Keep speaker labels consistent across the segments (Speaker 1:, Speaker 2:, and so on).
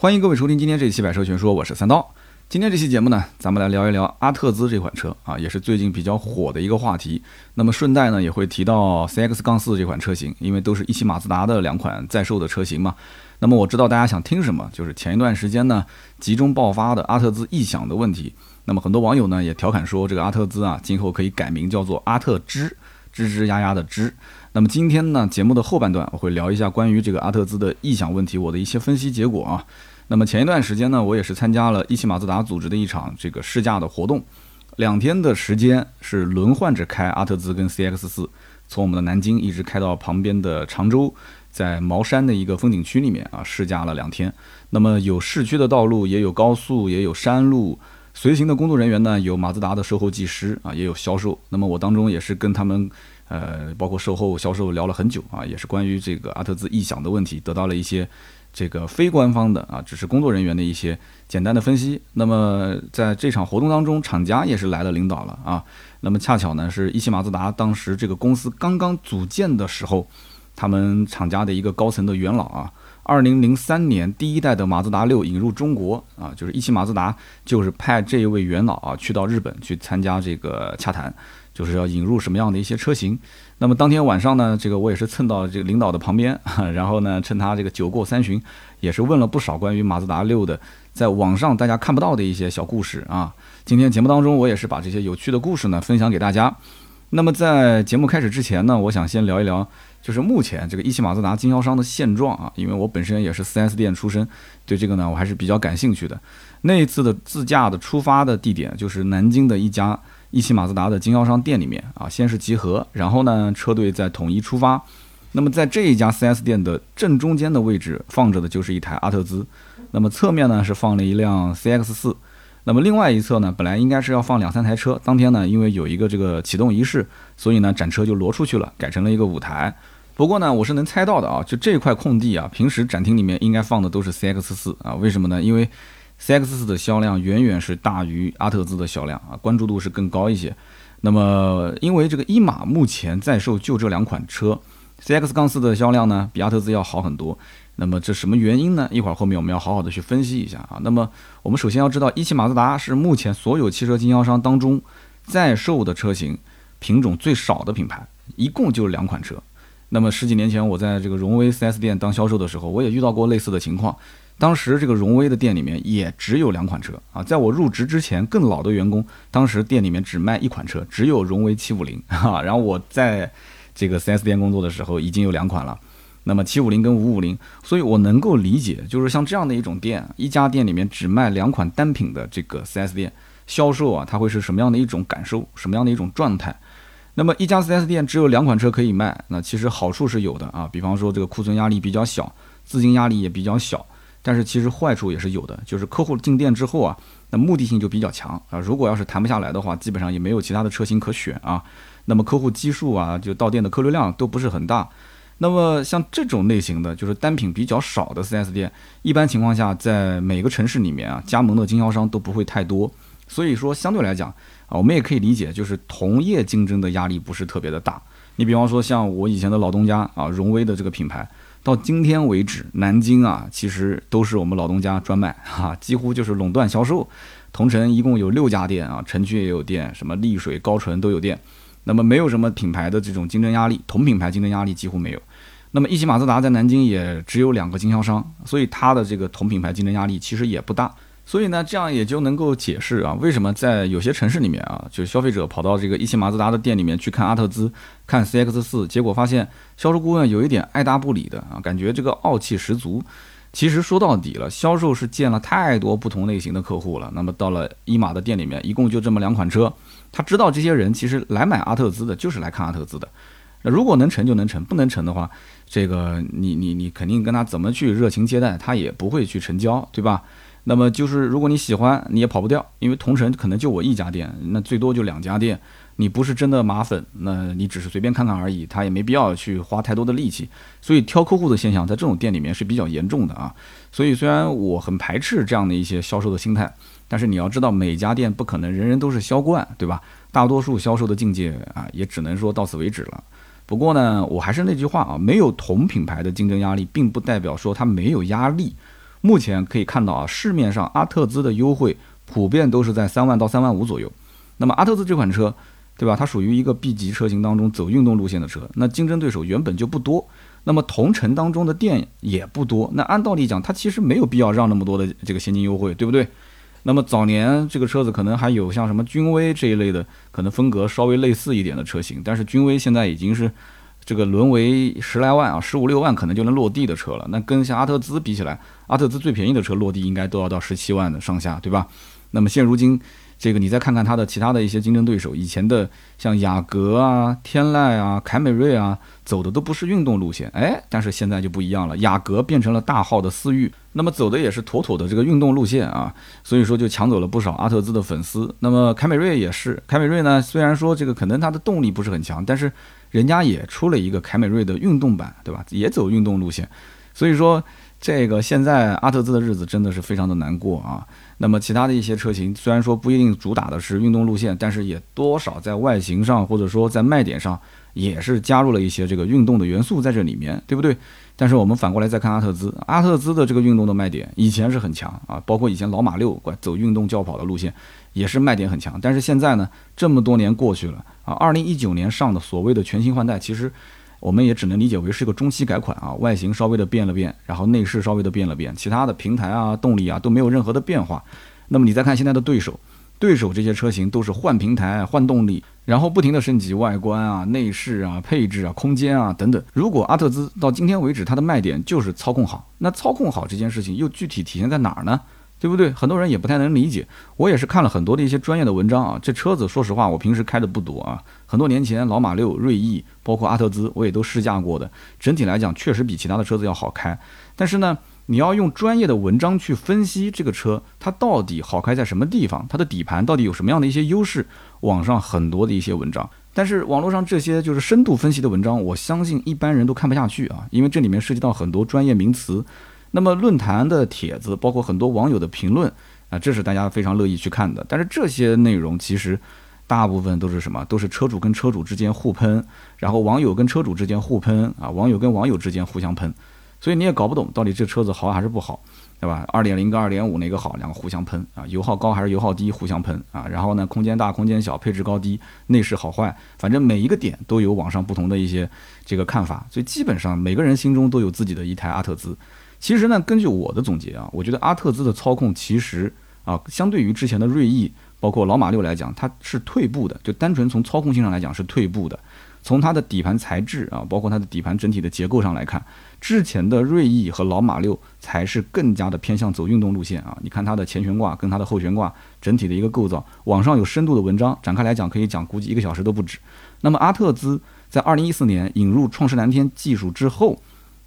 Speaker 1: 欢迎各位收听今天这一期百车全说，我是三刀。今天这期节目呢，咱们来聊一聊阿特兹这款车啊，也是最近比较火的一个话题。那么顺带呢，也会提到 CX 杠四这款车型，因为都是一汽马自达的两款在售的车型嘛。那么我知道大家想听什么，就是前一段时间呢，集中爆发的阿特兹异响的问题。那么很多网友呢也调侃说，这个阿特兹啊，今后可以改名叫做阿特兹，吱吱呀呀的吱。那么今天呢，节目的后半段我会聊一下关于这个阿特兹的异响问题，我的一些分析结果啊。那么前一段时间呢，我也是参加了一汽马自达组织的一场这个试驾的活动，两天的时间是轮换着开阿特兹跟 CX 四，从我们的南京一直开到旁边的常州，在茅山的一个风景区里面啊试驾了两天。那么有市区的道路，也有高速，也有山路。随行的工作人员呢，有马自达的售后技师啊，也有销售。那么我当中也是跟他们，呃，包括售后、销售聊了很久啊，也是关于这个阿特兹异响的问题，得到了一些。这个非官方的啊，只是工作人员的一些简单的分析。那么在这场活动当中，厂家也是来了领导了啊。那么恰巧呢，是一汽马自达当时这个公司刚刚组建的时候，他们厂家的一个高层的元老啊，二零零三年第一代的马自达六引入中国啊，就是一汽马自达就是派这一位元老啊去到日本去参加这个洽谈。就是要引入什么样的一些车型，那么当天晚上呢，这个我也是蹭到这个领导的旁边，然后呢，趁他这个酒过三巡，也是问了不少关于马自达六的，在网上大家看不到的一些小故事啊。今天节目当中，我也是把这些有趣的故事呢分享给大家。那么在节目开始之前呢，我想先聊一聊，就是目前这个一汽马自达经销商的现状啊，因为我本身也是 4S 店出身，对这个呢我还是比较感兴趣的。那一次的自驾的出发的地点就是南京的一家。一汽马自达的经销商店里面啊，先是集合，然后呢，车队再统一出发。那么在这一家 4S 店的正中间的位置放着的就是一台阿特兹，那么侧面呢是放了一辆 CX 四，那么另外一侧呢本来应该是要放两三台车，当天呢因为有一个这个启动仪式，所以呢展车就挪出去了，改成了一个舞台。不过呢我是能猜到的啊，就这块空地啊，平时展厅里面应该放的都是 CX 四啊，为什么呢？因为 CX 四的销量远远是大于阿特兹的销量啊，关注度是更高一些。那么，因为这个一马目前在售就这两款车，CX 杠四的销量呢比阿特兹要好很多。那么这什么原因呢？一会儿后面我们要好好的去分析一下啊。那么我们首先要知道，一汽马自达是目前所有汽车经销商当中在售的车型品种最少的品牌，一共就两款车。那么十几年前我在这个荣威 4S 店当销售的时候，我也遇到过类似的情况。当时这个荣威的店里面也只有两款车啊，在我入职之前，更老的员工当时店里面只卖一款车，只有荣威七五零 哈。然后我在这个 4S 店工作的时候，已经有两款了，那么七五零跟五五零，所以我能够理解，就是像这样的一种店，一家店里面只卖两款单品的这个 4S 店销售啊，它会是什么样的一种感受，什么样的一种状态？那么一家 4S 店只有两款车可以卖，那其实好处是有的啊，比方说这个库存压力比较小，资金压力也比较小。但是其实坏处也是有的，就是客户进店之后啊，那目的性就比较强啊。如果要是谈不下来的话，基本上也没有其他的车型可选啊。那么客户基数啊，就到店的客流量都不是很大。那么像这种类型的，就是单品比较少的 4S 店，一般情况下在每个城市里面啊，加盟的经销商都不会太多。所以说相对来讲啊，我们也可以理解，就是同业竞争的压力不是特别的大。你比方说像我以前的老东家啊，荣威的这个品牌。到今天为止，南京啊，其实都是我们老东家专卖哈，几乎就是垄断销售。同城一共有六家店啊，城区也有店，什么丽水、高淳都有店。那么没有什么品牌的这种竞争压力，同品牌竞争压力几乎没有。那么一汽马自达在南京也只有两个经销商，所以它的这个同品牌竞争压力其实也不大。所以呢，这样也就能够解释啊，为什么在有些城市里面啊，就是消费者跑到这个一汽马自达的店里面去看阿特兹、看 CX 四，结果发现销售顾问有一点爱答不理的啊，感觉这个傲气十足。其实说到底了，销售是见了太多不同类型的客户了。那么到了一马的店里面，一共就这么两款车，他知道这些人其实来买阿特兹的，就是来看阿特兹的。那如果能成就能成，不能成的话，这个你你你肯定跟他怎么去热情接待，他也不会去成交，对吧？那么就是，如果你喜欢，你也跑不掉，因为同城可能就我一家店，那最多就两家店。你不是真的马粉，那你只是随便看看而已，他也没必要去花太多的力气。所以挑客户的现象在这种店里面是比较严重的啊。所以虽然我很排斥这样的一些销售的心态，但是你要知道，每家店不可能人人都是销冠，对吧？大多数销售的境界啊，也只能说到此为止了。不过呢，我还是那句话啊，没有同品牌的竞争压力，并不代表说它没有压力。目前可以看到啊，市面上阿特兹的优惠普遍都是在三万到三万五左右。那么阿特兹这款车，对吧？它属于一个 B 级车型当中走运动路线的车，那竞争对手原本就不多。那么同城当中的店也不多，那按道理讲，它其实没有必要让那么多的这个现金优惠，对不对？那么早年这个车子可能还有像什么君威这一类的，可能风格稍微类似一点的车型，但是君威现在已经是这个沦为十来万啊，十五六万可能就能落地的车了。那跟像阿特兹比起来，阿特兹最便宜的车落地应该都要到十七万的上下，对吧？那么现如今。这个你再看看它的其他的一些竞争对手，以前的像雅阁啊、天籁啊、凯美瑞啊，走的都不是运动路线，哎，但是现在就不一样了，雅阁变成了大号的思域，那么走的也是妥妥的这个运动路线啊，所以说就抢走了不少阿特兹的粉丝。那么凯美瑞也是，凯美瑞呢，虽然说这个可能它的动力不是很强，但是人家也出了一个凯美瑞的运动版，对吧？也走运动路线，所以说这个现在阿特兹的日子真的是非常的难过啊。那么其他的一些车型，虽然说不一定主打的是运动路线，但是也多少在外形上或者说在卖点上，也是加入了一些这个运动的元素在这里面，对不对？但是我们反过来再看阿特兹，阿特兹的这个运动的卖点以前是很强啊，包括以前老马六走运动轿跑的路线，也是卖点很强。但是现在呢，这么多年过去了啊，二零一九年上的所谓的全新换代，其实。我们也只能理解为是个中期改款啊，外形稍微的变了变，然后内饰稍微的变了变，其他的平台啊、动力啊都没有任何的变化。那么你再看现在的对手，对手这些车型都是换平台、换动力，然后不停的升级外观啊、内饰啊、配置啊、空间啊等等。如果阿特兹到今天为止它的卖点就是操控好，那操控好这件事情又具体体现在哪儿呢？对不对？很多人也不太能理解。我也是看了很多的一些专业的文章啊。这车子说实话，我平时开的不多啊。很多年前，老马六、锐意，包括阿特兹，我也都试驾过的。整体来讲，确实比其他的车子要好开。但是呢，你要用专业的文章去分析这个车，它到底好开在什么地方？它的底盘到底有什么样的一些优势？网上很多的一些文章，但是网络上这些就是深度分析的文章，我相信一般人都看不下去啊，因为这里面涉及到很多专业名词。那么论坛的帖子，包括很多网友的评论啊，这是大家非常乐意去看的。但是这些内容其实大部分都是什么？都是车主跟车主之间互喷，然后网友跟车主之间互喷啊，网友跟网友之间互相喷，所以你也搞不懂到底这车子好还是不好，对吧？二点零跟二点五哪个好？两个互相喷啊，油耗高还是油耗低？互相喷啊，然后呢，空间大空间小，配置高低，内饰好坏，反正每一个点都有网上不同的一些这个看法，所以基本上每个人心中都有自己的一台阿特兹。其实呢，根据我的总结啊，我觉得阿特兹的操控其实啊，相对于之前的锐意，包括老马六来讲，它是退步的。就单纯从操控性上来讲是退步的。从它的底盘材质啊，包括它的底盘整体的结构上来看，之前的锐意和老马六才是更加的偏向走运动路线啊。你看它的前悬挂跟它的后悬挂整体的一个构造，网上有深度的文章展开来讲可以讲，估计一个小时都不止。那么阿特兹在二零一四年引入创世蓝天技术之后。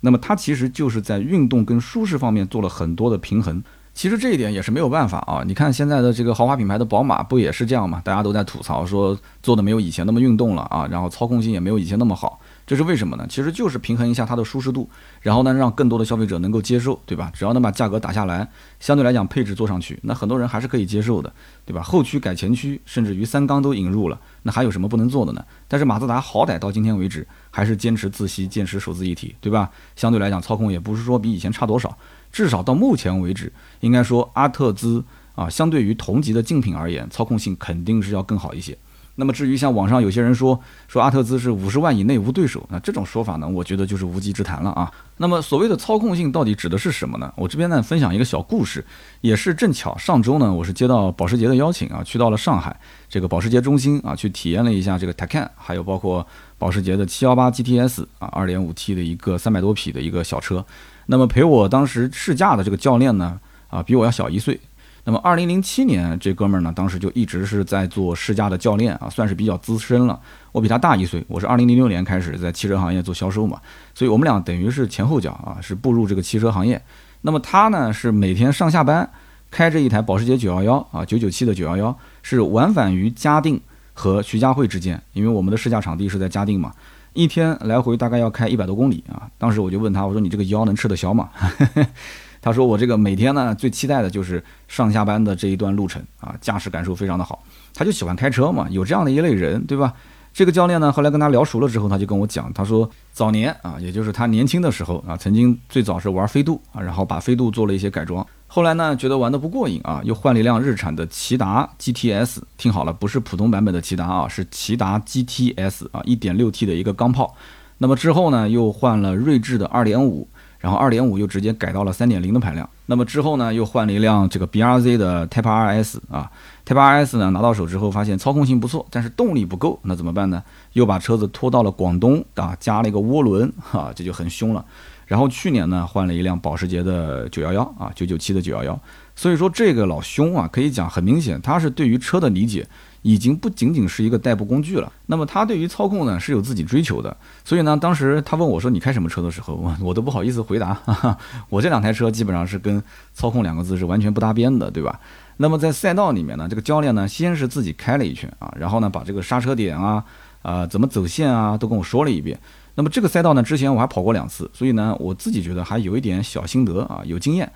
Speaker 1: 那么它其实就是在运动跟舒适方面做了很多的平衡，其实这一点也是没有办法啊。你看现在的这个豪华品牌的宝马不也是这样吗？大家都在吐槽说做的没有以前那么运动了啊，然后操控性也没有以前那么好。这是为什么呢？其实就是平衡一下它的舒适度，然后呢，让更多的消费者能够接受，对吧？只要能把价格打下来，相对来讲配置做上去，那很多人还是可以接受的，对吧？后驱改前驱，甚至于三缸都引入了，那还有什么不能做的呢？但是马自达好歹到今天为止还是坚持自吸，坚持手自一体，对吧？相对来讲操控也不是说比以前差多少，至少到目前为止，应该说阿特兹啊，相对于同级的竞品而言，操控性肯定是要更好一些。那么至于像网上有些人说说阿特兹是五十万以内无对手，那这种说法呢，我觉得就是无稽之谈了啊。那么所谓的操控性到底指的是什么呢？我这边呢分享一个小故事，也是正巧上周呢，我是接到保时捷的邀请啊，去到了上海这个保时捷中心啊，去体验了一下这个 Taycan，还有包括保时捷的718 GTS 啊，2.5T 的一个三百多匹的一个小车。那么陪我当时试驾的这个教练呢，啊，比我要小一岁。那么，二零零七年这哥们儿呢，当时就一直是在做试驾的教练啊，算是比较资深了。我比他大一岁，我是二零零六年开始在汽车行业做销售嘛，所以我们俩等于是前后脚啊，是步入这个汽车行业。那么他呢，是每天上下班开着一台保时捷九幺幺啊，九九七的九幺幺，是往返于嘉定和徐家汇之间，因为我们的试驾场地是在嘉定嘛，一天来回大概要开一百多公里啊。当时我就问他，我说你这个腰能吃得消吗？他说：“我这个每天呢，最期待的就是上下班的这一段路程啊，驾驶感受非常的好。他就喜欢开车嘛，有这样的一类人，对吧？这个教练呢，后来跟他聊熟了之后，他就跟我讲，他说早年啊，也就是他年轻的时候啊，曾经最早是玩飞度啊，然后把飞度做了一些改装，后来呢，觉得玩的不过瘾啊，又换了一辆日产的骐达 GTS，听好了，不是普通版本的骐达啊，是骐达 GTS 啊，1.6T 的一个钢炮。那么之后呢，又换了锐志的2.5。然后二点五又直接改到了三点零的排量，那么之后呢，又换了一辆这个 B R Z 的 Type R S 啊，Type R S 呢拿到手之后发现操控性不错，但是动力不够，那怎么办呢？又把车子拖到了广东啊，加了一个涡轮哈，这就很凶了。然后去年呢换了一辆保时捷的九幺幺啊，九九七的九幺幺，所以说这个老兄啊，可以讲很明显，他是对于车的理解。已经不仅仅是一个代步工具了。那么他对于操控呢是有自己追求的。所以呢，当时他问我说：“你开什么车的时候，我 我都不好意思回答。我这两台车基本上是跟操控两个字是完全不搭边的，对吧？那么在赛道里面呢，这个教练呢先是自己开了一圈啊，然后呢把这个刹车点啊、啊怎么走线啊都跟我说了一遍。那么这个赛道呢，之前我还跑过两次，所以呢我自己觉得还有一点小心得啊，有经验，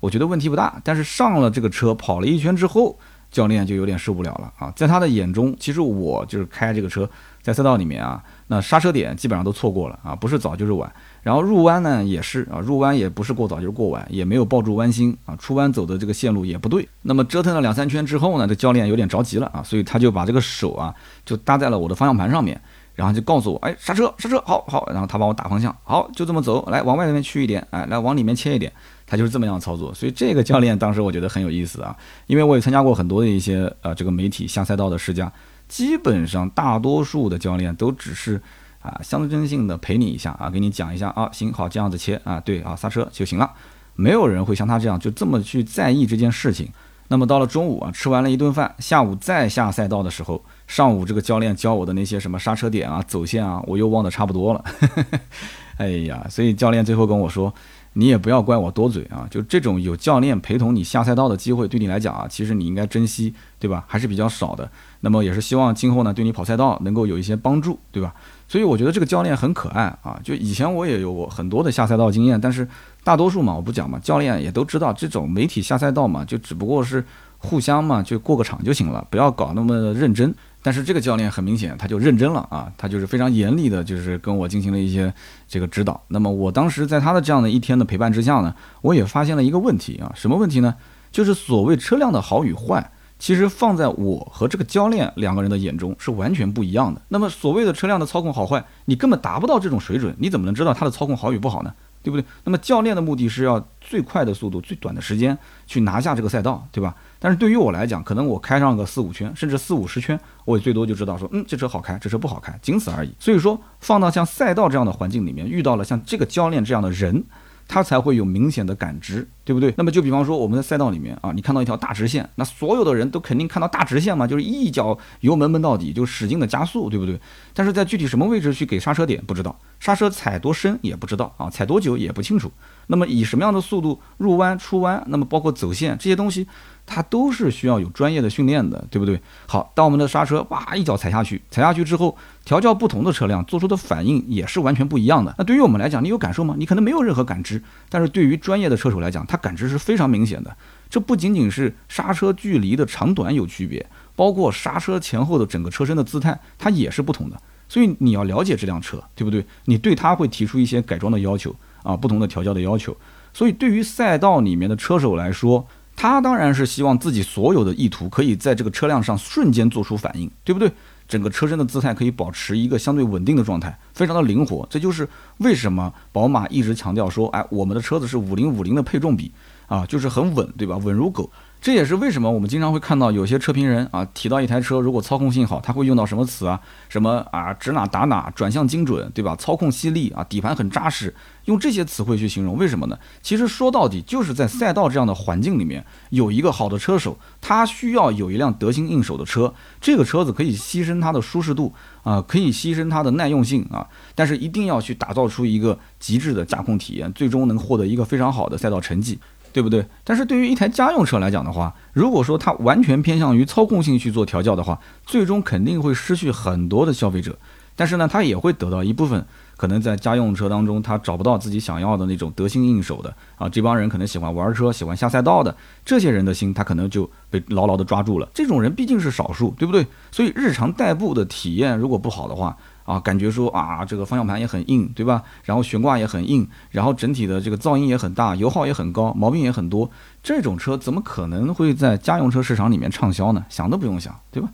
Speaker 1: 我觉得问题不大。但是上了这个车跑了一圈之后。教练就有点受不了了啊，在他的眼中，其实我就是开这个车在赛道里面啊，那刹车点基本上都错过了啊，不是早就是晚。然后入弯呢也是啊，入弯也不是过早就是过晚，也没有抱住弯心啊，出弯走的这个线路也不对。那么折腾了两三圈之后呢，这教练有点着急了啊，所以他就把这个手啊就搭在了我的方向盘上面，然后就告诉我，哎，刹车，刹车，好好。然后他帮我打方向，好，就这么走，来往外面去一点，哎，来往里面切一点。他就是这么样操作，所以这个教练当时我觉得很有意思啊，因为我也参加过很多的一些呃这个媒体下赛道的试驾，基本上大多数的教练都只是啊象征性的陪你一下啊，给你讲一下啊，行好这样子切啊，对啊刹车就行了，没有人会像他这样就这么去在意这件事情。那么到了中午啊，吃完了一顿饭，下午再下赛道的时候，上午这个教练教我的那些什么刹车点啊、走线啊，我又忘得差不多了。哎呀，所以教练最后跟我说。你也不要怪我多嘴啊，就这种有教练陪同你下赛道的机会，对你来讲啊，其实你应该珍惜，对吧？还是比较少的。那么也是希望今后呢，对你跑赛道能够有一些帮助，对吧？所以我觉得这个教练很可爱啊。就以前我也有过很多的下赛道经验，但是大多数嘛，我不讲嘛，教练也都知道，这种媒体下赛道嘛，就只不过是互相嘛，就过个场就行了，不要搞那么认真。但是这个教练很明显，他就认真了啊，他就是非常严厉的，就是跟我进行了一些这个指导。那么我当时在他的这样的一天的陪伴之下呢，我也发现了一个问题啊，什么问题呢？就是所谓车辆的好与坏，其实放在我和这个教练两个人的眼中是完全不一样的。那么所谓的车辆的操控好坏，你根本达不到这种水准，你怎么能知道它的操控好与不好呢？对不对？那么教练的目的是要最快的速度、最短的时间去拿下这个赛道，对吧？但是对于我来讲，可能我开上个四五圈，甚至四五十圈，我也最多就知道说，嗯，这车好开，这车不好开，仅此而已。所以说，放到像赛道这样的环境里面，遇到了像这个教练这样的人。它才会有明显的感知，对不对？那么就比方说我们在赛道里面啊，你看到一条大直线，那所有的人都肯定看到大直线嘛，就是一脚油门闷到底，就使劲的加速，对不对？但是在具体什么位置去给刹车点不知道，刹车踩多深也不知道啊，踩多久也不清楚。那么以什么样的速度入弯出弯，那么包括走线这些东西。它都是需要有专业的训练的，对不对？好，当我们的刹车哇一脚踩下去，踩下去之后，调教不同的车辆做出的反应也是完全不一样的。那对于我们来讲，你有感受吗？你可能没有任何感知，但是对于专业的车手来讲，他感知是非常明显的。这不仅仅是刹车距离的长短有区别，包括刹车前后的整个车身的姿态，它也是不同的。所以你要了解这辆车，对不对？你对它会提出一些改装的要求啊，不同的调教的要求。所以对于赛道里面的车手来说，他当然是希望自己所有的意图可以在这个车辆上瞬间做出反应，对不对？整个车身的姿态可以保持一个相对稳定的状态，非常的灵活。这就是为什么宝马一直强调说，哎，我们的车子是五零五零的配重比啊，就是很稳，对吧？稳如狗。这也是为什么我们经常会看到有些车评人啊提到一台车，如果操控性好，他会用到什么词啊？什么啊，指哪打哪，转向精准，对吧？操控犀利啊，底盘很扎实，用这些词汇去形容，为什么呢？其实说到底，就是在赛道这样的环境里面，有一个好的车手，他需要有一辆得心应手的车。这个车子可以牺牲它的舒适度啊，可以牺牲它的耐用性啊，但是一定要去打造出一个极致的驾控体验，最终能获得一个非常好的赛道成绩。对不对？但是对于一台家用车来讲的话，如果说它完全偏向于操控性去做调教的话，最终肯定会失去很多的消费者。但是呢，它也会得到一部分可能在家用车当中他找不到自己想要的那种得心应手的啊，这帮人可能喜欢玩车、喜欢下赛道的这些人的心，他可能就被牢牢的抓住了。这种人毕竟是少数，对不对？所以日常代步的体验如果不好的话，啊，感觉说啊，这个方向盘也很硬，对吧？然后悬挂也很硬，然后整体的这个噪音也很大，油耗也很高，毛病也很多。这种车怎么可能会在家用车市场里面畅销呢？想都不用想，对吧？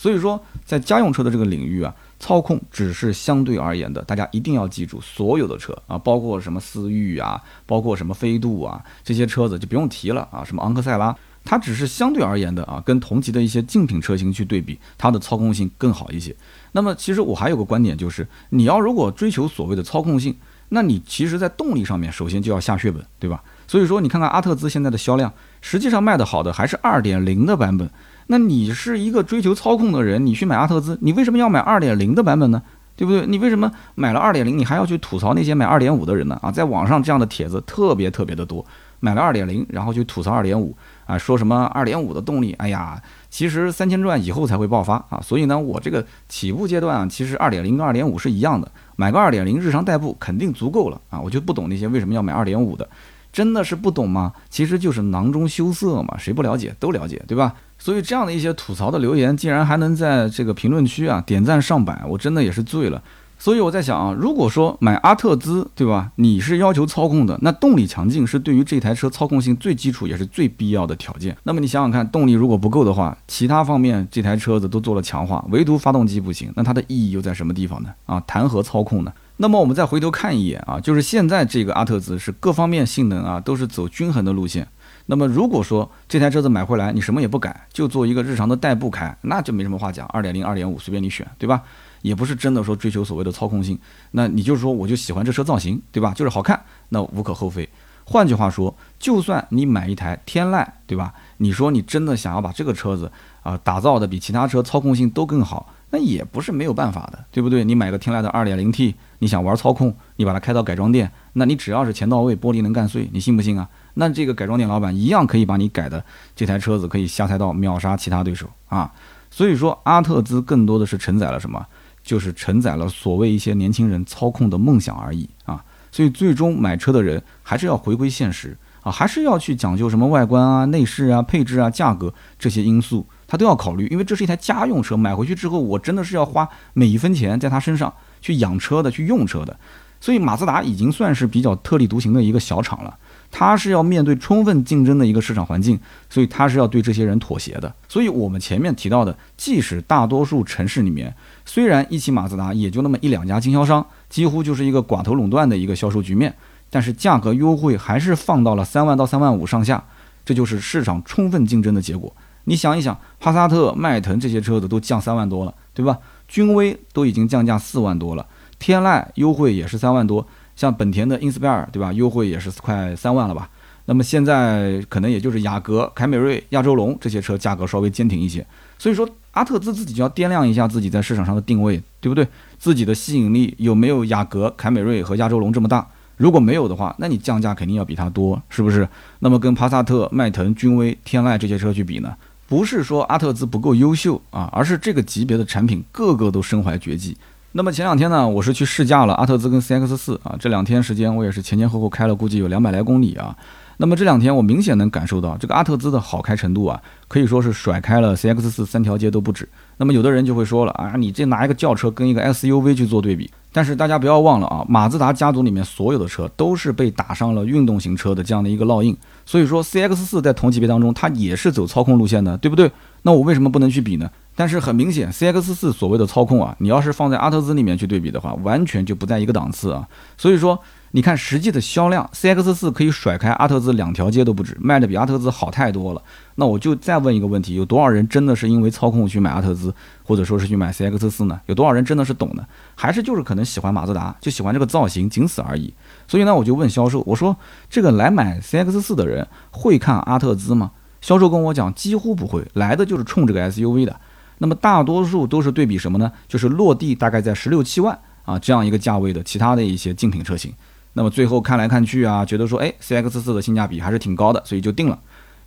Speaker 1: 所以说，在家用车的这个领域啊，操控只是相对而言的，大家一定要记住，所有的车啊，包括什么思域啊，包括什么飞度啊，这些车子就不用提了啊，什么昂克赛拉。它只是相对而言的啊，跟同级的一些竞品车型去对比，它的操控性更好一些。那么，其实我还有个观点，就是你要如果追求所谓的操控性，那你其实在动力上面首先就要下血本，对吧？所以说，你看看阿特兹现在的销量，实际上卖的好的还是二点零的版本。那你是一个追求操控的人，你去买阿特兹，你为什么要买二点零的版本呢？对不对？你为什么买了二点零，你还要去吐槽那些买二点五的人呢？啊，在网上这样的帖子特别特别的多，买了二点零，然后去吐槽二点五。啊，说什么二点五的动力？哎呀，其实三千转以后才会爆发啊！所以呢，我这个起步阶段啊，其实二点零跟二点五是一样的，买个二点零日常代步肯定足够了啊！我就不懂那些为什么要买二点五的，真的是不懂吗？其实就是囊中羞涩嘛，谁不了解都了解，对吧？所以这样的一些吐槽的留言，竟然还能在这个评论区啊点赞上百，我真的也是醉了。所以我在想啊，如果说买阿特兹，对吧？你是要求操控的，那动力强劲是对于这台车操控性最基础也是最必要的条件。那么你想想看，动力如果不够的话，其他方面这台车子都做了强化，唯独发动机不行，那它的意义又在什么地方呢？啊，谈何操控呢？那么我们再回头看一眼啊，就是现在这个阿特兹是各方面性能啊都是走均衡的路线。那么如果说这台车子买回来你什么也不改，就做一个日常的代步开，那就没什么话讲，二点零、二点五随便你选，对吧？也不是真的说追求所谓的操控性，那你就是说我就喜欢这车造型，对吧？就是好看，那无可厚非。换句话说，就算你买一台天籁，对吧？你说你真的想要把这个车子啊打造的比其他车操控性都更好，那也不是没有办法的，对不对？你买个天籁的 2.0T，你想玩操控，你把它开到改装店，那你只要是钱到位，玻璃能干碎，你信不信啊？那这个改装店老板一样可以把你改的这台车子可以下赛道秒杀其他对手啊！所以说，阿特兹更多的是承载了什么？就是承载了所谓一些年轻人操控的梦想而已啊，所以最终买车的人还是要回归现实啊，还是要去讲究什么外观啊、内饰啊、配置啊、价格这些因素，他都要考虑，因为这是一台家用车，买回去之后我真的是要花每一分钱在它身上去养车的、去用车的，所以马自达已经算是比较特立独行的一个小厂了。它是要面对充分竞争的一个市场环境，所以它是要对这些人妥协的。所以我们前面提到的，即使大多数城市里面，虽然一汽马自达也就那么一两家经销商，几乎就是一个寡头垄断的一个销售局面，但是价格优惠还是放到了三万到三万五上下，这就是市场充分竞争的结果。你想一想，帕萨特、迈腾这些车子都降三万多了，对吧？君威都已经降价四万多了，天籁优惠也是三万多。像本田的 Inspire 对吧？优惠也是快三万了吧？那么现在可能也就是雅阁、凯美瑞、亚洲龙这些车价格稍微坚挺一些。所以说，阿特兹自己就要掂量一下自己在市场上的定位，对不对？自己的吸引力有没有雅阁、凯美瑞和亚洲龙这么大？如果没有的话，那你降价肯定要比它多，是不是？那么跟帕萨特、迈腾、君威、天籁这些车去比呢？不是说阿特兹不够优秀啊，而是这个级别的产品个个都身怀绝技。那么前两天呢，我是去试驾了阿特兹跟 CX 四啊，这两天时间我也是前前后后开了，估计有两百来公里啊。那么这两天我明显能感受到这个阿特兹的好开程度啊，可以说是甩开了 CX 四三条街都不止。那么有的人就会说了啊，你这拿一个轿车跟一个 SUV 去做对比，但是大家不要忘了啊，马自达家族里面所有的车都是被打上了运动型车的这样的一个烙印，所以说 CX 四在同级别当中它也是走操控路线的，对不对？那我为什么不能去比呢？但是很明显，C X 四所谓的操控啊，你要是放在阿特兹里面去对比的话，完全就不在一个档次啊。所以说，你看实际的销量，C X 四可以甩开阿特兹两条街都不止，卖的比阿特兹好太多了。那我就再问一个问题：有多少人真的是因为操控去买阿特兹，或者说是去买 C X 四呢？有多少人真的是懂的？还是就是可能喜欢马自达，就喜欢这个造型，仅此而已。所以呢，我就问销售，我说这个来买 C X 四的人会看阿特兹吗？销售跟我讲，几乎不会，来的就是冲这个 S U V 的。那么大多数都是对比什么呢？就是落地大概在十六七万啊这样一个价位的其他的一些竞品车型。那么最后看来看去啊，觉得说哎，CX 四的性价比还是挺高的，所以就定了。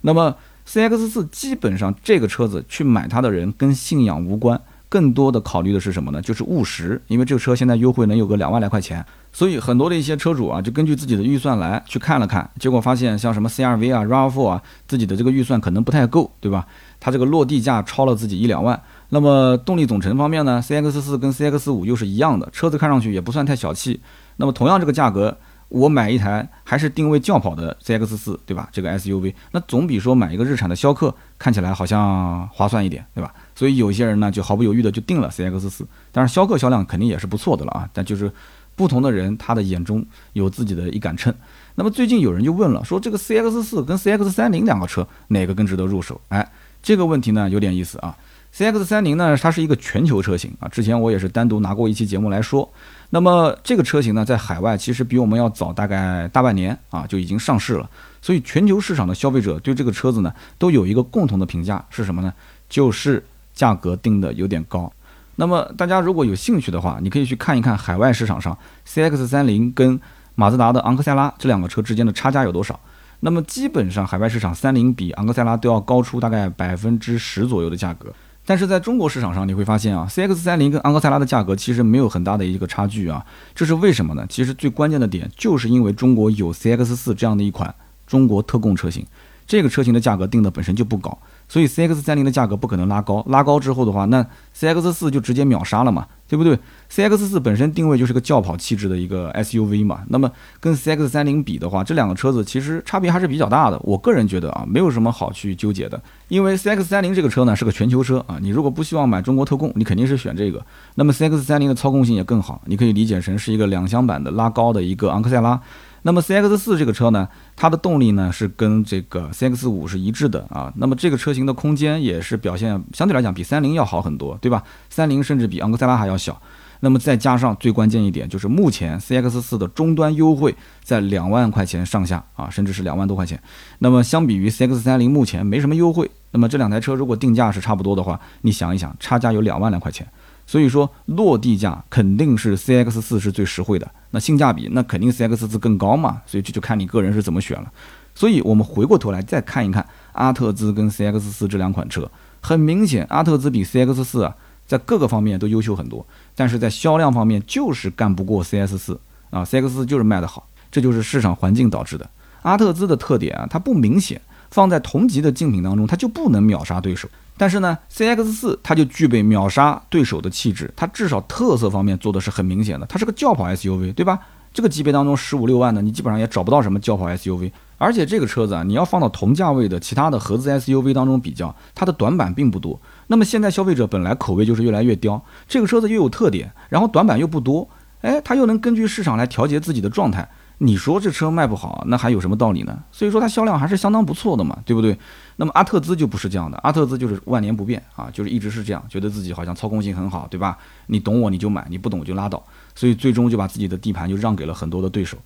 Speaker 1: 那么 CX 四基本上这个车子去买它的人跟信仰无关，更多的考虑的是什么呢？就是务实，因为这个车现在优惠能有个两万来块钱，所以很多的一些车主啊，就根据自己的预算来去看了看，结果发现像什么 CRV 啊、RAV4 啊，自己的这个预算可能不太够，对吧？它这个落地价超了自己一两万。那么动力总成方面呢，C X 四跟 C X 五又是一样的，车子看上去也不算太小气。那么同样这个价格。我买一台还是定位轿跑的 CX 四，对吧？这个 SUV，那总比说买一个日产的逍客看起来好像划算一点，对吧？所以有些人呢就毫不犹豫的就定了 CX 四。当然，逍客销量肯定也是不错的了啊。但就是不同的人他的眼中有自己的一杆秤。那么最近有人就问了，说这个 CX 四跟 CX 三零两个车哪个更值得入手？哎，这个问题呢有点意思啊。CX 三零呢，它是一个全球车型啊，之前我也是单独拿过一期节目来说。那么这个车型呢，在海外其实比我们要早大概大半年啊，就已经上市了。所以全球市场的消费者对这个车子呢，都有一个共同的评价是什么呢？就是价格定的有点高。那么大家如果有兴趣的话，你可以去看一看海外市场上 CX 三零跟马自达的昂克赛拉这两个车之间的差价有多少。那么基本上海外市场三菱比昂克赛拉都要高出大概百分之十左右的价格。但是在中国市场上，你会发现啊，CX 三零跟昂克赛拉的价格其实没有很大的一个差距啊，这是为什么呢？其实最关键的点就是因为中国有 CX 四这样的一款中国特供车型，这个车型的价格定的本身就不高。所以 CX 三零的价格不可能拉高，拉高之后的话，那 CX 四就直接秒杀了嘛，对不对？CX 四本身定位就是个轿跑气质的一个 SUV 嘛，那么跟 CX 三零比的话，这两个车子其实差别还是比较大的。我个人觉得啊，没有什么好去纠结的，因为 CX 三零这个车呢是个全球车啊，你如果不希望买中国特供，你肯定是选这个。那么 CX 三零的操控性也更好，你可以理解成是一个两厢版的拉高的一个昂克赛拉。那么 CX 四这个车呢，它的动力呢是跟这个 CX 五是一致的啊。那么这个车型的空间也是表现相对来讲比三菱要好很多，对吧？三菱甚至比昂克赛拉还要小。那么再加上最关键一点就是目前 CX 四的终端优惠在两万块钱上下啊，甚至是两万多块钱。那么相比于 CX 三零目前没什么优惠，那么这两台车如果定价是差不多的话，你想一想，差价有两万来块钱。所以说落地价肯定是 CX 四是最实惠的，那性价比那肯定 CX 四更高嘛，所以这就看你个人是怎么选了。所以我们回过头来再看一看阿特兹跟 CX 四这两款车，很明显阿特兹比 CX 四啊在各个方面都优秀很多，但是在销量方面就是干不过 CS 四啊，CX 四就是卖得好，这就是市场环境导致的。阿特兹的特点啊，它不明显，放在同级的竞品当中，它就不能秒杀对手。但是呢，CX 四它就具备秒杀对手的气质，它至少特色方面做的是很明显的，它是个轿跑 SUV，对吧？这个级别当中十五六万的，你基本上也找不到什么轿跑 SUV。而且这个车子啊，你要放到同价位的其他的合资 SUV 当中比较，它的短板并不多。那么现在消费者本来口味就是越来越刁，这个车子又有特点，然后短板又不多，哎，它又能根据市场来调节自己的状态。你说这车卖不好，那还有什么道理呢？所以说它销量还是相当不错的嘛，对不对？那么阿特兹就不是这样的，阿特兹就是万年不变啊，就是一直是这样，觉得自己好像操控性很好，对吧？你懂我你就买，你不懂就拉倒，所以最终就把自己的地盘就让给了很多的对手。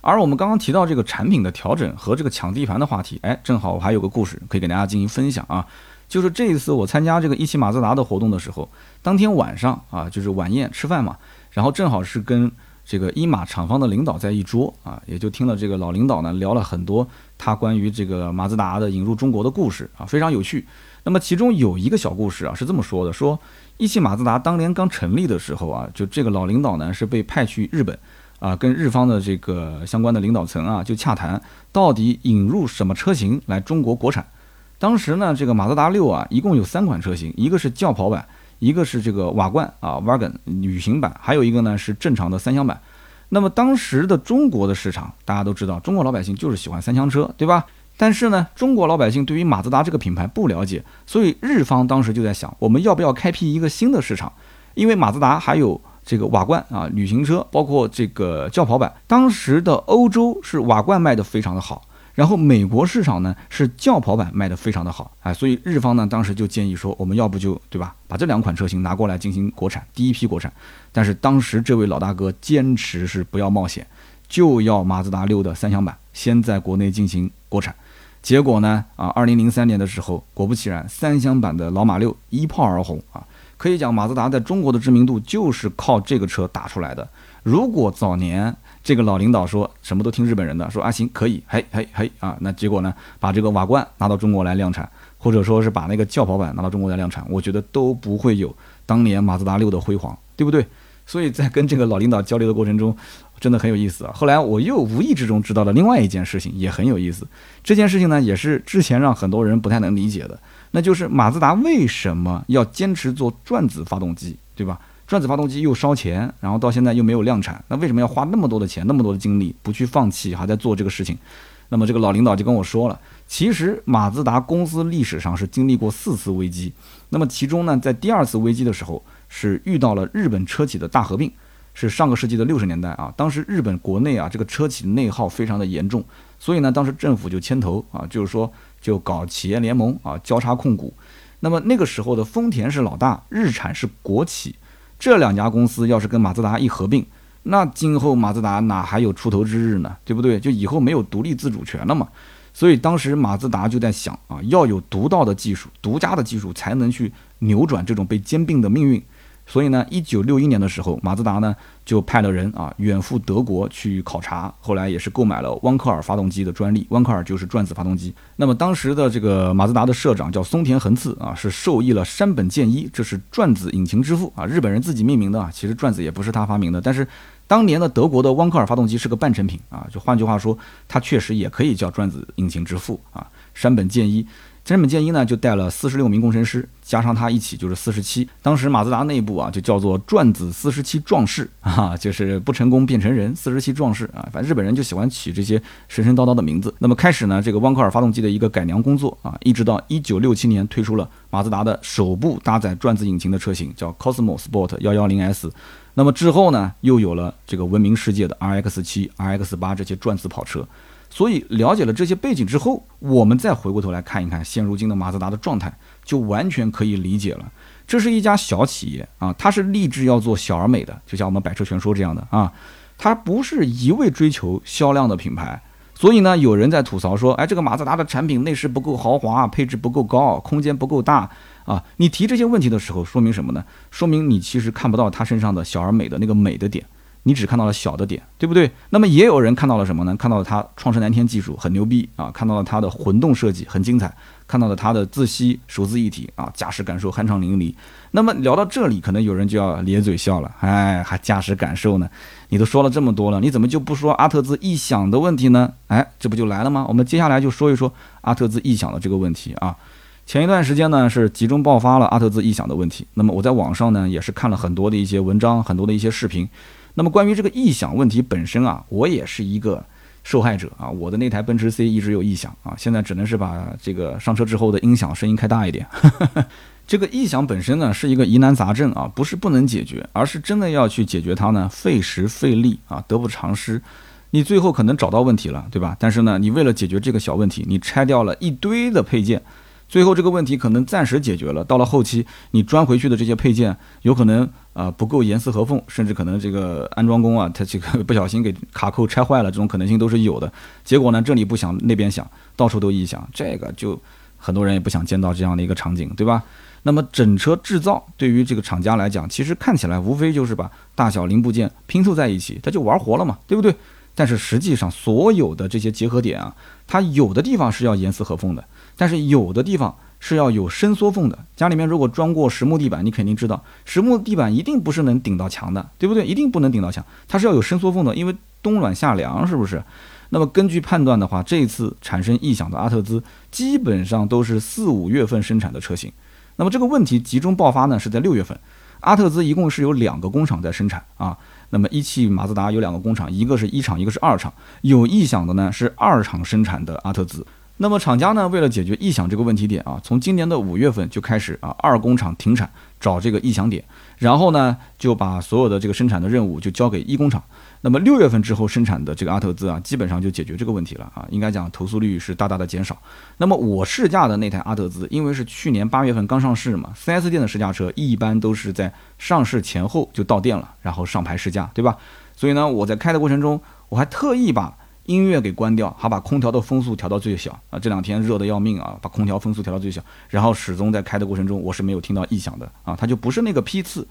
Speaker 1: 而我们刚刚提到这个产品的调整和这个抢地盘的话题，哎，正好我还有个故事可以给大家进行分享啊，就是这一次我参加这个一汽马自达的活动的时候，当天晚上啊，就是晚宴吃饭嘛，然后正好是跟。这个一马厂方的领导在一桌啊，也就听了这个老领导呢聊了很多他关于这个马自达的引入中国的故事啊，非常有趣。那么其中有一个小故事啊，是这么说的：说一汽马自达当年刚成立的时候啊，就这个老领导呢是被派去日本啊，跟日方的这个相关的领导层啊就洽谈，到底引入什么车型来中国国产。当时呢，这个马自达六啊，一共有三款车型，一个是轿跑版。一个是这个瓦罐啊，wagon 旅行版，还有一个呢是正常的三厢版。那么当时的中国的市场，大家都知道，中国老百姓就是喜欢三厢车，对吧？但是呢，中国老百姓对于马自达这个品牌不了解，所以日方当时就在想，我们要不要开辟一个新的市场？因为马自达还有这个瓦罐啊，旅行车，包括这个轿跑版，当时的欧洲是瓦罐卖的非常的好。然后美国市场呢是轿跑版卖得非常的好，哎，所以日方呢当时就建议说，我们要不就对吧，把这两款车型拿过来进行国产，第一批国产。但是当时这位老大哥坚持是不要冒险，就要马自达六的三厢版先在国内进行国产。结果呢，啊，二零零三年的时候，果不其然，三厢版的老马六一炮而红啊，可以讲马自达在中国的知名度就是靠这个车打出来的。如果早年，这个老领导说什么都听日本人的，说啊行可以，嘿嘿嘿啊，那结果呢，把这个瓦罐拿到中国来量产，或者说是把那个轿跑版拿到中国来量产，我觉得都不会有当年马自达六的辉煌，对不对？所以在跟这个老领导交流的过程中，真的很有意思啊。后来我又无意之中知道了另外一件事情，也很有意思。这件事情呢，也是之前让很多人不太能理解的，那就是马自达为什么要坚持做转子发动机，对吧？转子发动机又烧钱，然后到现在又没有量产，那为什么要花那么多的钱、那么多的精力，不去放弃，还在做这个事情？那么这个老领导就跟我说了，其实马自达公司历史上是经历过四次危机，那么其中呢，在第二次危机的时候是遇到了日本车企的大合并，是上个世纪的六十年代啊，当时日本国内啊这个车企内耗非常的严重，所以呢，当时政府就牵头啊，就是说就搞企业联盟啊，交叉控股。那么那个时候的丰田是老大，日产是国企。这两家公司要是跟马自达一合并，那今后马自达哪还有出头之日呢？对不对？就以后没有独立自主权了嘛。所以当时马自达就在想啊，要有独到的技术、独家的技术，才能去扭转这种被兼并的命运。所以呢，一九六一年的时候，马自达呢就派了人啊远赴德国去考察，后来也是购买了汪克尔发动机的专利。汪克尔就是转子发动机。那么当时的这个马自达的社长叫松田恒次啊，是受益了山本健一，这是转子引擎之父啊，日本人自己命名的啊。其实转子也不是他发明的，但是当年的德国的汪克尔发动机是个半成品啊，就换句话说，它确实也可以叫转子引擎之父啊，山本健一。山本健一呢，就带了四十六名工程师，加上他一起就是四十七。当时马自达内部啊，就叫做转子四十七壮士啊，就是不成功变成人，四十七壮士啊。反正日本人就喜欢起这些神神叨叨的名字。那么开始呢，这个汪克尔发动机的一个改良工作啊，一直到一九六七年推出了马自达的首部搭载转子引擎的车型，叫 Cosmo Sport 幺幺零 S。那么之后呢，又有了这个闻名世界的 RX 七、RX 八这些转子跑车。所以了解了这些背景之后，我们再回过头来看一看现如今的马自达的状态，就完全可以理解了。这是一家小企业啊，它是立志要做小而美的，就像我们百车全说这样的啊，它不是一味追求销量的品牌。所以呢，有人在吐槽说，哎，这个马自达的产品内饰不够豪华，配置不够高，空间不够大啊。你提这些问题的时候，说明什么呢？说明你其实看不到它身上的小而美的那个美的点。你只看到了小的点，对不对？那么也有人看到了什么呢？看到了它创世蓝天技术很牛逼啊，看到了它的混动设计很精彩，看到了它的自吸手自一体啊，驾驶感受酣畅淋漓。那么聊到这里，可能有人就要咧嘴笑了，哎，还驾驶感受呢？你都说了这么多了，你怎么就不说阿特兹异响的问题呢？哎，这不就来了吗？我们接下来就说一说阿特兹异响的这个问题啊。前一段时间呢，是集中爆发了阿特兹异响的问题。那么我在网上呢，也是看了很多的一些文章，很多的一些视频。那么关于这个异响问题本身啊，我也是一个受害者啊。我的那台奔驰 C 一直有异响啊，现在只能是把这个上车之后的音响声音开大一点。这个异响本身呢是一个疑难杂症啊，不是不能解决，而是真的要去解决它呢，费时费力啊，得不偿失。你最后可能找到问题了，对吧？但是呢，你为了解决这个小问题，你拆掉了一堆的配件。最后这个问题可能暂时解决了，到了后期你装回去的这些配件有可能啊不够严丝合缝，甚至可能这个安装工啊他这个不小心给卡扣拆坏了，这种可能性都是有的。结果呢这里不响那边响，到处都异响，这个就很多人也不想见到这样的一个场景，对吧？那么整车制造对于这个厂家来讲，其实看起来无非就是把大小零部件拼凑在一起，它就玩活了嘛，对不对？但是实际上所有的这些结合点啊，它有的地方是要严丝合缝的。但是有的地方是要有伸缩缝的。家里面如果装过实木地板，你肯定知道，实木地板一定不是能顶到墙的，对不对？一定不能顶到墙，它是要有伸缩缝的，因为冬暖夏凉，是不是？那么根据判断的话，这次产生异响的阿特兹基本上都是四五月份生产的车型。那么这个问题集中爆发呢，是在六月份。阿特兹一共是有两个工厂在生产啊。那么一汽马自达有两个工厂，一个是一厂，一个是二厂。有异响的呢是二厂生产的阿特兹。那么厂家呢，为了解决异响这个问题点啊，从今年的五月份就开始啊，二工厂停产找这个异响点，然后呢就把所有的这个生产的任务就交给一工厂。那么六月份之后生产的这个阿特兹啊，基本上就解决这个问题了啊，应该讲投诉率是大大的减少。那么我试驾的那台阿特兹，因为是去年八月份刚上市嘛，4S 店的试驾车一般都是在上市前后就到店了，然后上牌试驾，对吧？所以呢，我在开的过程中，我还特意把。音乐给关掉，还把空调的风速调到最小啊！这两天热的要命啊，把空调风速调到最小，然后始终在开的过程中，我是没有听到异响的啊，它就不是那个批次。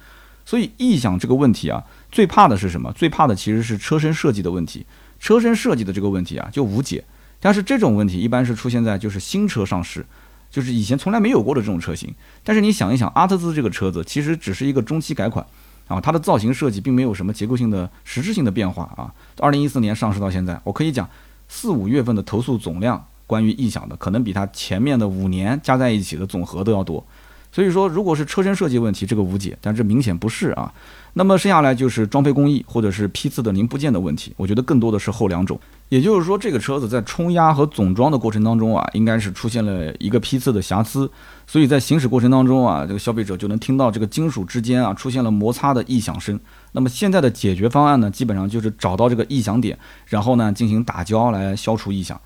Speaker 1: 所以异响这个问题啊，最怕的是什么？最怕的其实是车身设计的问题。车身设计的这个问题啊，就无解。但是这种问题一般是出现在就是新车上市，就是以前从来没有过的这种车型。但是你想一想，阿特兹这个车子其实只是一个中期改款啊，它的造型设计并没有什么结构性的实质性的变化啊。二零一四年上市到现在，我可以讲四五月份的投诉总量，关于异响的可能比它前面的五年加在一起的总和都要多。所以说，如果是车身设计问题，这个无解，但这明显不是啊。那么剩下来就是装配工艺或者是批次的零部件的问题，我觉得更多的是后两种。也就是说，这个车子在冲压和总装的过程当中啊，应该是出现了一个批次的瑕疵，所以在行驶过程当中啊，这个消费者就能听到这个金属之间啊出现了摩擦的异响声。那么现在的解决方案呢，基本上就是找到这个异响点，然后呢进行打胶来消除异响。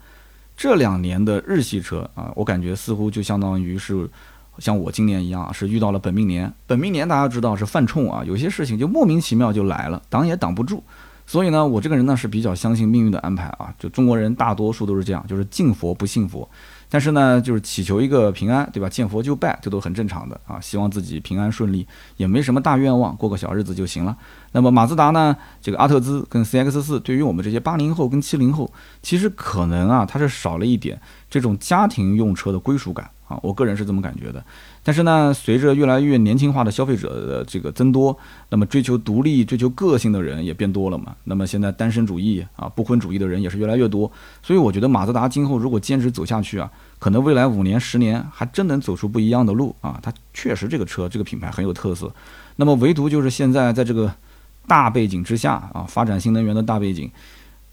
Speaker 1: 这两年的日系车啊，我感觉似乎就相当于是。像我今年一样是遇到了本命年，本命年大家知道是犯冲啊，有些事情就莫名其妙就来了，挡也挡不住。所以呢，我这个人呢是比较相信命运的安排啊，就中国人大多数都是这样，就是敬佛不信佛，但是呢，就是祈求一个平安，对吧？见佛就拜，这都很正常的啊，希望自己平安顺利，也没什么大愿望，过个小日子就行了。那么马自达呢，这个阿特兹跟 CX 四，对于我们这些八零后跟七零后，其实可能啊，它是少了一点这种家庭用车的归属感。啊，我个人是这么感觉的，但是呢，随着越来越年轻化的消费者的这个增多，那么追求独立、追求个性的人也变多了嘛。那么现在单身主义啊、不婚主义的人也是越来越多，所以我觉得马自达今后如果坚持走下去啊，可能未来五年、十年还真能走出不一样的路啊。它确实这个车、这个品牌很有特色。那么唯独就是现在在这个大背景之下啊，发展新能源的大背景。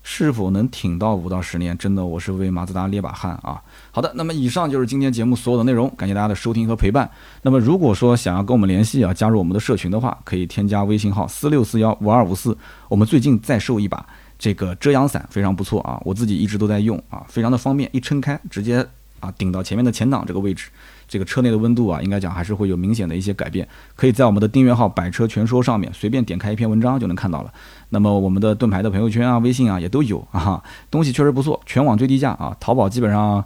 Speaker 1: 是否能挺到五到十年？真的，我是为马自达捏把汗啊！好的，那么以上就是今天节目所有的内容，感谢大家的收听和陪伴。那么如果说想要跟我们联系啊，加入我们的社群的话，可以添加微信号四六四幺五二五四。我们最近在售一把这个遮阳伞，非常不错啊，我自己一直都在用啊，非常的方便，一撑开直接啊顶到前面的前挡这个位置。这个车内的温度啊，应该讲还是会有明显的一些改变。可以在我们的订阅号“百车全说”上面随便点开一篇文章就能看到了。那么我们的盾牌的朋友圈啊、微信啊也都有 啊，东西确实不错，全网最低价啊！淘宝基本上，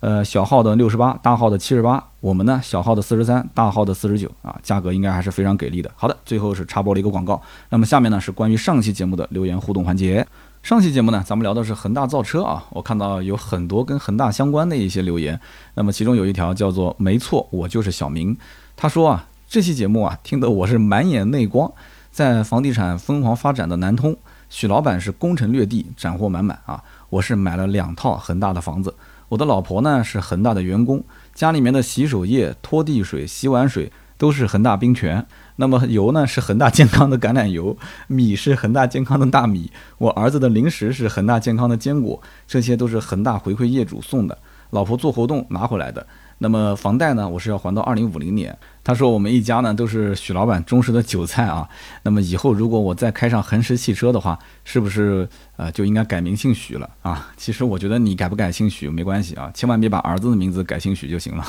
Speaker 1: 呃，小号的六十八，大号的七十八，我们呢小号的四十三，大号的四十九啊，价格应该还是非常给力的。好的，最后是插播了一个广告。那么下面呢是关于上期节目的留言互动环节。上期节目呢，咱们聊的是恒大造车啊，我看到有很多跟恒大相关的一些留言。那么其中有一条叫做“没错，我就是小明”，他说啊，这期节目啊，听得我是满眼泪光。在房地产疯狂发展的南通，许老板是攻城略地，斩获满满啊！我是买了两套恒大的房子，我的老婆呢是恒大的员工，家里面的洗手液、拖地水、洗碗水都是恒大冰泉。那么油呢是恒大健康的橄榄油，米是恒大健康的大米，我儿子的零食是恒大健康的坚果，这些都是恒大回馈业主送的，老婆做活动拿回来的。那么房贷呢，我是要还到二零五零年。他说我们一家呢都是许老板忠实的韭菜啊。那么以后如果我再开上恒驰汽车的话，是不是呃就应该改名姓许了啊？其实我觉得你改不改姓许没关系啊，千万别把儿子的名字改姓许就行了。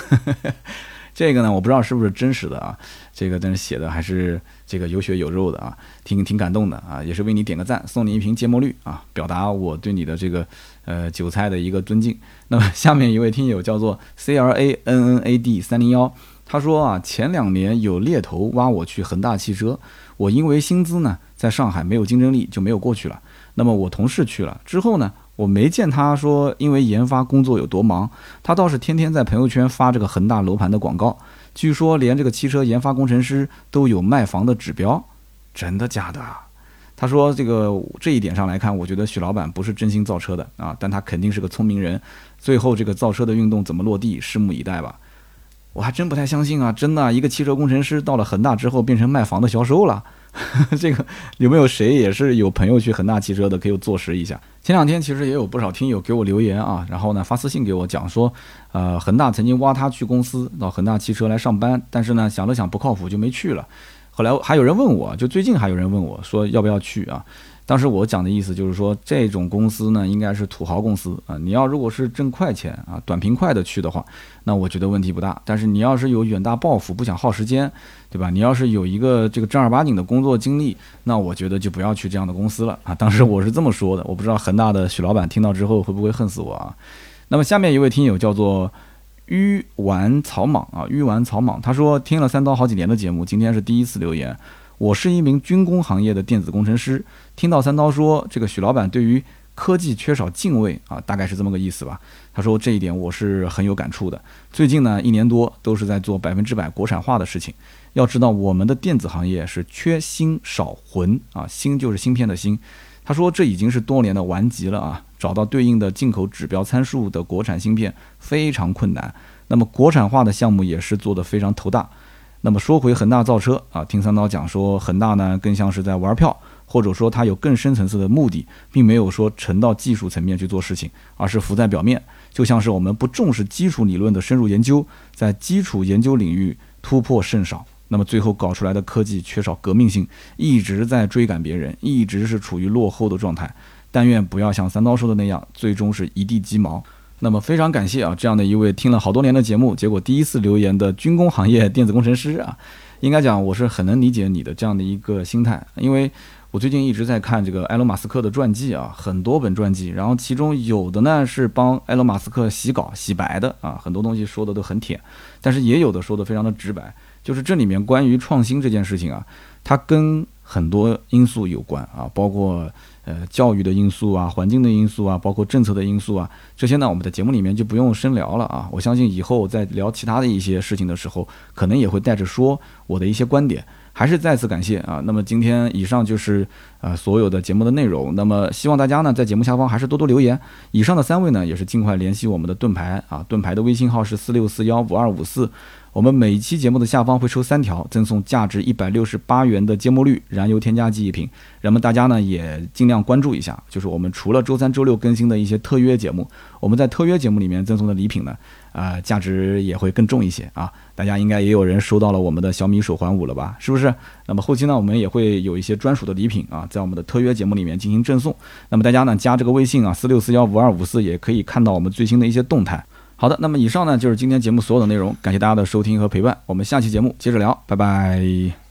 Speaker 1: 这个呢，我不知道是不是真实的啊，这个但是写的还是这个有血有肉的啊，挺挺感动的啊，也是为你点个赞，送你一瓶芥末绿啊，表达我对你的这个呃韭菜的一个尊敬。那么下面一位听友叫做 C R A N N A D 三零幺，他说啊，前两年有猎头挖我去恒大汽车，我因为薪资呢在上海没有竞争力就没有过去了。那么我同事去了之后呢？我没见他说因为研发工作有多忙，他倒是天天在朋友圈发这个恒大楼盘的广告。据说连这个汽车研发工程师都有卖房的指标，真的假的？他说这个这一点上来看，我觉得许老板不是真心造车的啊，但他肯定是个聪明人。最后这个造车的运动怎么落地，拭目以待吧。我还真不太相信啊，真的一个汽车工程师到了恒大之后变成卖房的销售了。这个有没有谁也是有朋友去恒大汽车的，可以坐实一下。前两天其实也有不少听友给我留言啊，然后呢发私信给我讲说，呃，恒大曾经挖他去公司到恒大汽车来上班，但是呢想了想不靠谱就没去了。后来还有人问我，就最近还有人问我说要不要去啊？当时我讲的意思就是说，这种公司呢，应该是土豪公司啊。你要如果是挣快钱啊、短平快的去的话，那我觉得问题不大。但是你要是有远大抱负，不想耗时间，对吧？你要是有一个这个正儿八经的工作经历，那我觉得就不要去这样的公司了啊。当时我是这么说的，我不知道恒大的许老板听到之后会不会恨死我啊？那么下面一位听友叫做鱼丸草莽啊，鱼丸草莽，他说听了三刀好几年的节目，今天是第一次留言。我是一名军工行业的电子工程师，听到三刀说这个许老板对于科技缺少敬畏啊，大概是这么个意思吧。他说这一点我是很有感触的。最近呢，一年多都是在做百分之百国产化的事情。要知道，我们的电子行业是缺芯少魂啊，芯就是芯片的芯。他说这已经是多年的顽疾了啊，找到对应的进口指标参数的国产芯片非常困难。那么国产化的项目也是做得非常头大。那么说回恒大造车啊，听三刀讲说，恒大呢更像是在玩票。或者说它有更深层次的目的，并没有说沉到技术层面去做事情，而是浮在表面，就像是我们不重视基础理论的深入研究，在基础研究领域突破甚少，那么最后搞出来的科技缺少革命性，一直在追赶别人，一直是处于落后的状态。但愿不要像三刀说的那样，最终是一地鸡毛。那么非常感谢啊，这样的一位听了好多年的节目，结果第一次留言的军工行业电子工程师啊，应该讲我是很能理解你的这样的一个心态，因为。我最近一直在看这个埃隆·马斯克的传记啊，很多本传记，然后其中有的呢是帮埃隆·马斯克洗稿洗白的啊，很多东西说的都很舔，但是也有的说的非常的直白，就是这里面关于创新这件事情啊，它跟很多因素有关啊，包括呃教育的因素啊、环境的因素啊、包括政策的因素啊，这些呢我们的节目里面就不用深聊了啊，我相信以后在聊其他的一些事情的时候，可能也会带着说我的一些观点。还是再次感谢啊！那么今天以上就是呃所有的节目的内容。那么希望大家呢在节目下方还是多多留言。以上的三位呢也是尽快联系我们的盾牌啊，盾牌的微信号是四六四幺五二五四。我们每一期节目的下方会抽三条，赠送价值一百六十八元的芥末绿燃油添加剂一瓶。那么大家呢也尽量关注一下，就是我们除了周三、周六更新的一些特约节目，我们在特约节目里面赠送的礼品呢，啊，价值也会更重一些啊。大家应该也有人收到了我们的小米手环五了吧？是不是？那么后期呢，我们也会有一些专属的礼品啊，在我们的特约节目里面进行赠送。那么大家呢加这个微信啊，四六四幺五二五四，也可以看到我们最新的一些动态。好的，那么以上呢就是今天节目所有的内容，感谢大家的收听和陪伴，我们下期节目接着聊，拜拜。